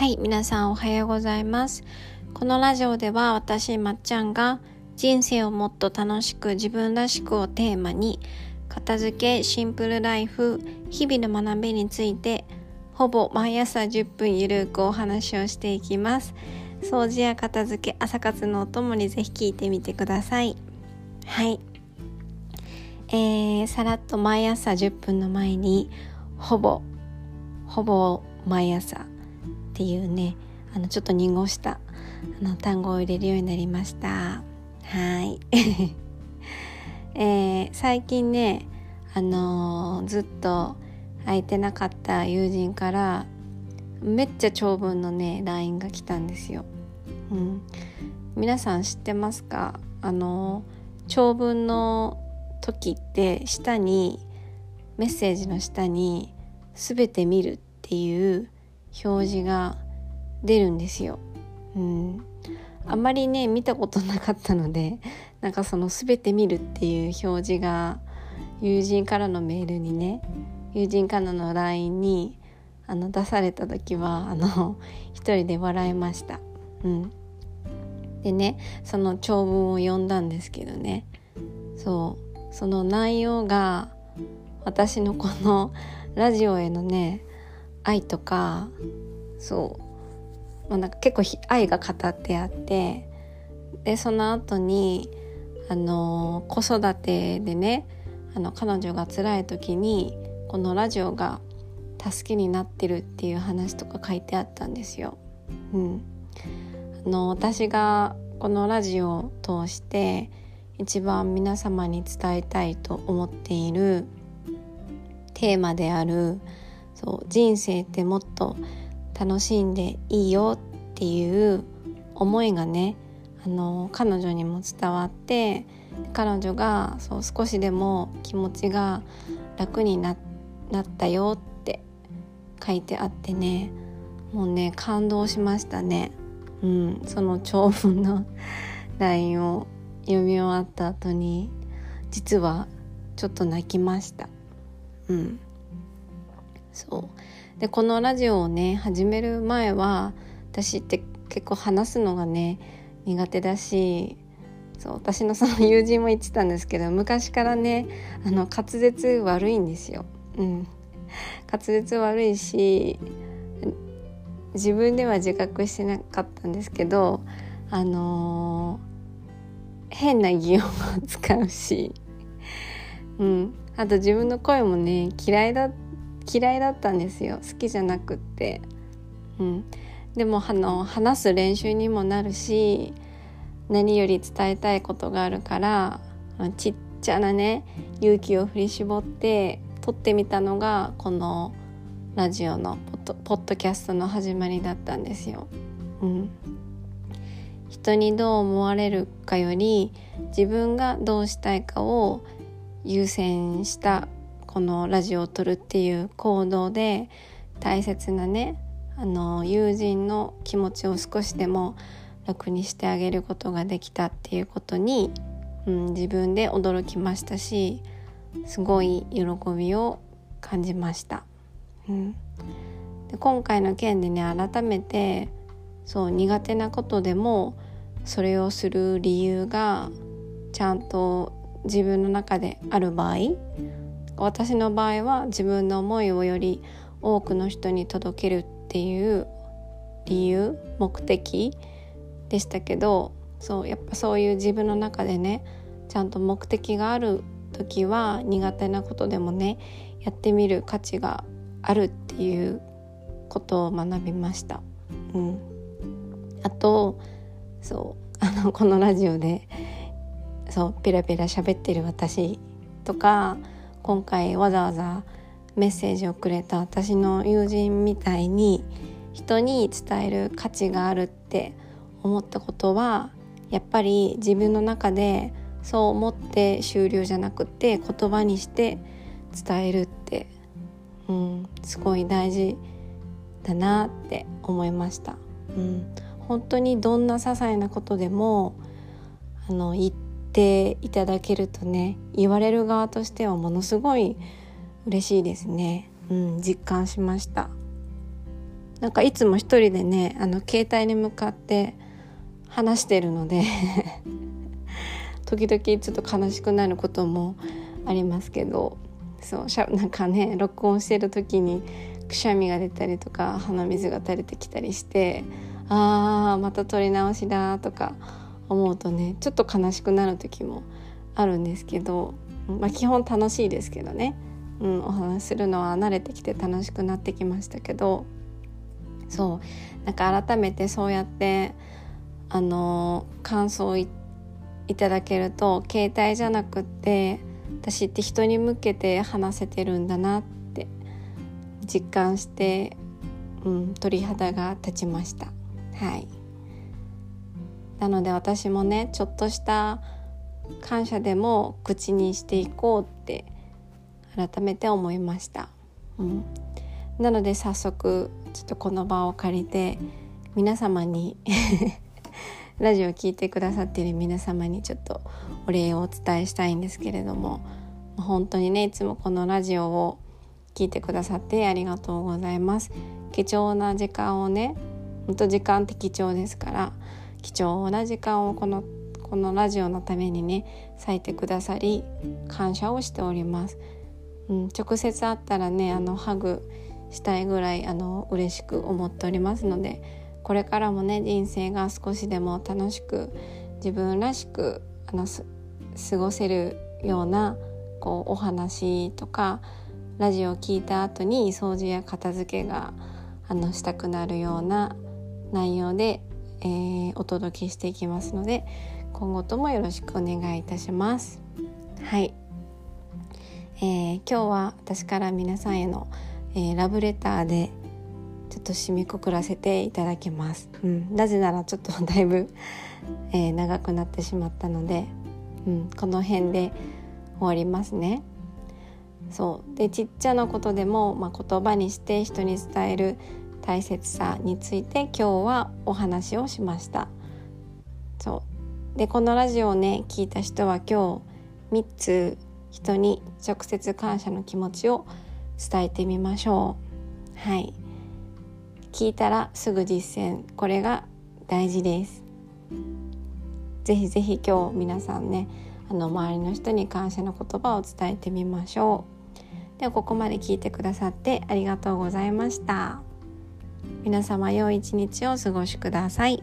はい皆さんおはようございます。このラジオでは私まっちゃんが人生をもっと楽しく自分らしくをテーマに片付けシンプルライフ日々の学びについてほぼ毎朝10分ゆるくお話をしていきます。掃除や片付け朝活のお供にぜひ聞いてみてください。はい。えー、さらっと毎朝10分の前にほぼほぼ毎朝っていうねあのちょっと濁したあの単語を入れるようになりました。はい、えー、最近ねあのー、ずっと空いてなかった友人からめっちゃ長文のね LINE が来たんですよ、うん、皆さん知ってますか？あの長文の時って下にメッセージの下に「すべて見る」っていう表示が出るんですよ。うん、あんまりね見たことなかったのでなんかその全て見るっていう表示が友人からのメールにね友人からの LINE にあの出された時はあの一人で笑いました。うん、でねその長文を読んだんですけどねそうその内容が私のこのラジオへのね愛とかそうまあ、なんか結構愛が語ってあってでその後にあの子育てでねあの彼女が辛い時にこのラジオが助けになってるっていう話とか書いてあったんですよ。うん、あの私がこのラジオを通して一番皆様に伝えたいと思っているテーマであるそう人生ってもっと楽しんでいいよっていう思いがねあの彼女にも伝わって彼女がそう少しでも気持ちが楽になったよって書いてあってねもうね感動しましたね。うん、その長文の LINE を読み終わった後に実はちょっと泣きました。うん、そう。でこのラジオをね始める前は私って結構話すのがね苦手だしそう私のその 友人も言ってたんですけど昔からねあの滑舌悪いんですよ。うん、滑舌悪いし自分では自覚してなかったんですけどあのー、変な擬音を使うし、うん、あと自分の声もね嫌いだった嫌いだったんですよ。好きじゃなくって、うん、でもあの話す練習にもなるし何より伝えたいことがあるからちっちゃなね勇気を振り絞って撮ってみたのがこのラジオのポッドキャストの始まりだったんですよ。うん、人にどう思われるかより自分がどうしたいかを優先したこのラジオを撮るっていう行動で大切なねあの友人の気持ちを少しでも楽にしてあげることができたっていうことに、うん、自分で驚きましたしすごい喜びを感じました。うん、で今回の件でね改めてそう苦手なことでもそれをする理由がちゃんと自分の中である場合私の場合は自分の思いをより多くの人に届けるっていう理由目的でしたけどそうやっぱそういう自分の中でねちゃんと目的がある時は苦手なことでもねやってみる価値があるっていうことを学びました。うん、あとそう あのこのラジオでそうペラペラ喋ってる私とか今回わざわざメッセージをくれた私の友人みたいに人に伝える価値があるって思ったことはやっぱり自分の中でそう思って終了じゃなくて言葉にして伝えるって、うん、すごい大事だなって思いました。うん、本当にどんな些細なことでもあの言ってていただけるとね言われる側としてはものすごい嬉しいですね、うん、実感しました。なんかいつも一人でねあの携帯に向かって話してるので 時々ちょっと悲しくなることもありますけどそうしゃなんかね録音してる時にくしゃみが出たりとか鼻水が垂れてきたりしてあーまた撮り直しだとか思うとねちょっと悲しくなる時もあるんですけど、まあ、基本楽しいですけどね、うん、お話しするのは慣れてきて楽しくなってきましたけど。そう。なんか改めてそうやってあの感想をいただけると携帯じゃなくって私って人に向けて話せてるんだなって実感して、うん、鳥肌が立ちました。はい。なので私もねちょっとした感謝でも口にしていこうって改めて思いました、うん、なので早速ちょっとこの場を借りて皆様に ラジオを聴いてくださっている皆様にちょっとお礼をお伝えしたいんですけれども本当にねいつもこのラジオを聞いてくださってありがとうございます。貴重な時間をね本当時間って貴重ですから貴重な時間をこのこのラジオのためにね割いてくださり感謝をしております、うん、直接会ったらねあのハグしたいぐらいあの嬉しく思っておりますのでこれからもね人生が少しでも楽しく自分らしくあの過ごせるようなこうお話とかラジオを聞いた後に掃除や片付けがあのしたくなるような内容で、えー、お届けしていきますので今後ともよろしくお願いいたします。はい、えー、今日は私から皆さんへの、えー、ラブレターでちょっと締めくくらせていただきます、うん、なぜならちょっと だいぶ、えー、長くなってしまったので、うん、この辺で終わりますね。そう。でちっちゃなことでも、まあ、言葉にして人に伝える大切さについて今日はお話をしました。そう。でこのラジオをね聞いた人は今日3つ人に直接感謝の気持ちを伝えてみましょう。はい。聞いたらすぐ実践。これが大事です。ぜひぜひ今日皆さんねあの周りの人に感謝の言葉を伝えてみましょう。ではここまで聞いてくださってありがとうございました。皆様良い一日をお過ごしください。